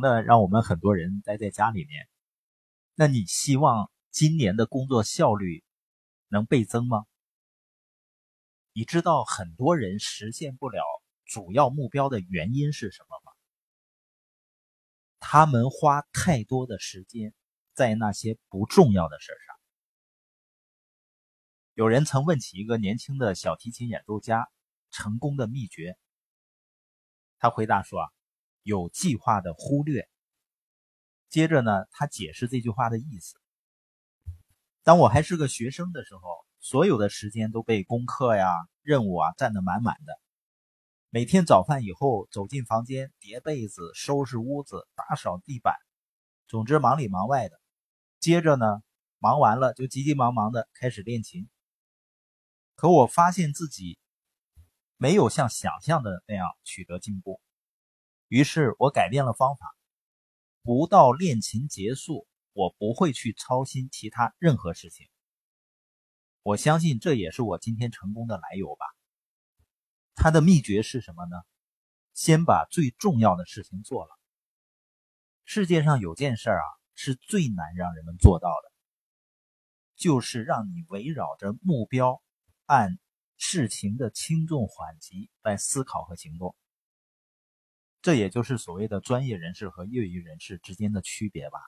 那，让我们很多人待在家里面。那你希望今年的工作效率能倍增吗？你知道很多人实现不了主要目标的原因是什么吗？他们花太多的时间在那些不重要的事上。有人曾问起一个年轻的小提琴演奏家成功的秘诀，他回答说：“啊，有计划的忽略。”接着呢，他解释这句话的意思：当我还是个学生的时候。所有的时间都被功课呀、任务啊占得满满的。每天早饭以后，走进房间，叠被子、收拾屋子、打扫地板，总之忙里忙外的。接着呢，忙完了就急急忙忙的开始练琴。可我发现自己没有像想象的那样取得进步，于是我改变了方法，不到练琴结束，我不会去操心其他任何事情。我相信这也是我今天成功的来由吧。他的秘诀是什么呢？先把最重要的事情做了。世界上有件事啊，是最难让人们做到的，就是让你围绕着目标，按事情的轻重缓急来思考和行动。这也就是所谓的专业人士和业余人士之间的区别吧。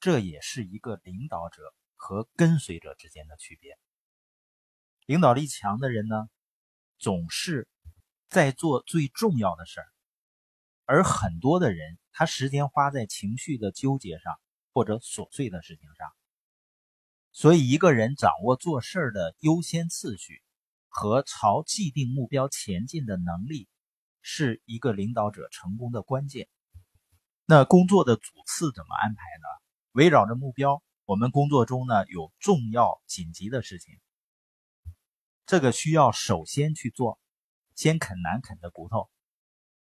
这也是一个领导者。和跟随者之间的区别。领导力强的人呢，总是在做最重要的事儿，而很多的人，他时间花在情绪的纠结上或者琐碎的事情上。所以，一个人掌握做事儿的优先次序和朝既定目标前进的能力，是一个领导者成功的关键。那工作的主次怎么安排呢？围绕着目标。我们工作中呢有重要紧急的事情，这个需要首先去做，先啃难啃的骨头；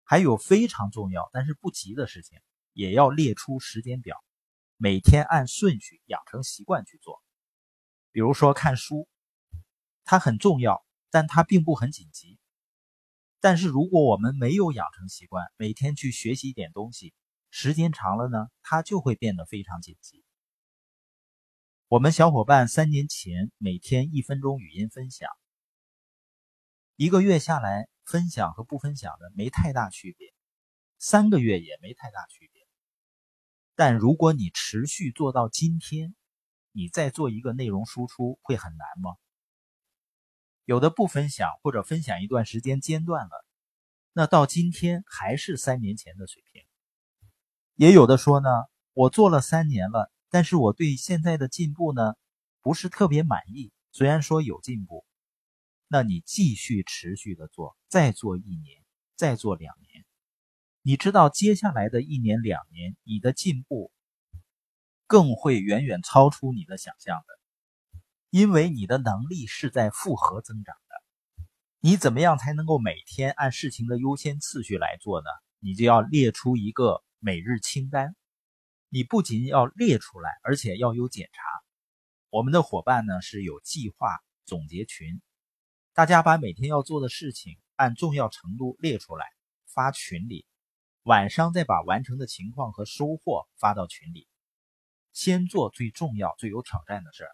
还有非常重要但是不急的事情，也要列出时间表，每天按顺序养成习惯去做。比如说看书，它很重要，但它并不很紧急。但是如果我们没有养成习惯，每天去学习一点东西，时间长了呢，它就会变得非常紧急。我们小伙伴三年前每天一分钟语音分享，一个月下来，分享和不分享的没太大区别，三个月也没太大区别。但如果你持续做到今天，你再做一个内容输出会很难吗？有的不分享或者分享一段时间间断了，那到今天还是三年前的水平。也有的说呢，我做了三年了。但是我对现在的进步呢，不是特别满意。虽然说有进步，那你继续持续的做，再做一年，再做两年，你知道接下来的一年两年，你的进步更会远远超出你的想象的，因为你的能力是在复合增长的。你怎么样才能够每天按事情的优先次序来做呢？你就要列出一个每日清单。你不仅要列出来，而且要有检查。我们的伙伴呢是有计划总结群，大家把每天要做的事情按重要程度列出来发群里，晚上再把完成的情况和收获发到群里。先做最重要、最有挑战的事儿，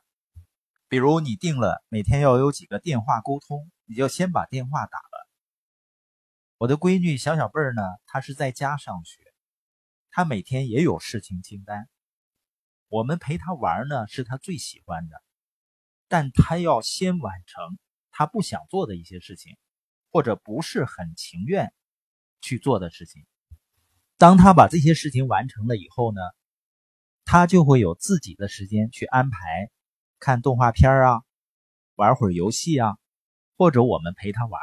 比如你定了每天要有几个电话沟通，你就先把电话打了。我的闺女小小贝儿呢，她是在家上学。她每天也有事情清单，我们陪她玩呢，是她最喜欢的。但她要先完成她不想做的一些事情，或者不是很情愿去做的事情。当他把这些事情完成了以后呢，他就会有自己的时间去安排看动画片啊，玩会儿游戏啊，或者我们陪他玩。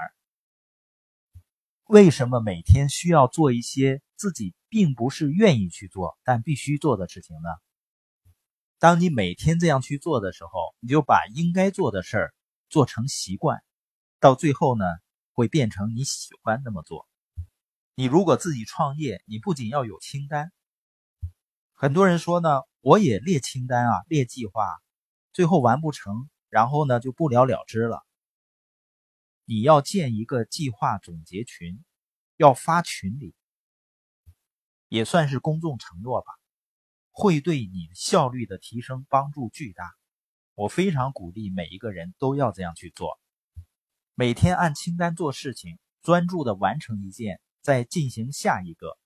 为什么每天需要做一些自己并不是愿意去做但必须做的事情呢？当你每天这样去做的时候，你就把应该做的事儿做成习惯，到最后呢，会变成你喜欢那么做。你如果自己创业，你不仅要有清单，很多人说呢，我也列清单啊，列计划，最后完不成，然后呢就不了了之了。你要建一个计划总结群，要发群里。也算是公众承诺吧，会对你效率的提升帮助巨大。我非常鼓励每一个人都要这样去做，每天按清单做事情，专注的完成一件，再进行下一个。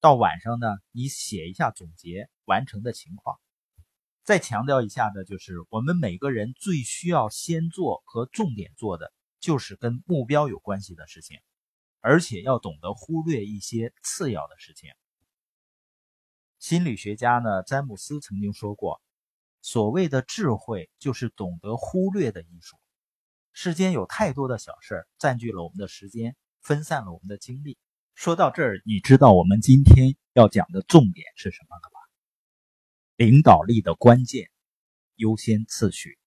到晚上呢，你写一下总结完成的情况。再强调一下呢就是，我们每个人最需要先做和重点做的，就是跟目标有关系的事情，而且要懂得忽略一些次要的事情。心理学家呢，詹姆斯曾经说过。所谓的智慧，就是懂得忽略的艺术。世间有太多的小事儿占据了我们的时间，分散了我们的精力。说到这儿，你知道我们今天要讲的重点是什么了吗？领导力的关键，优先次序。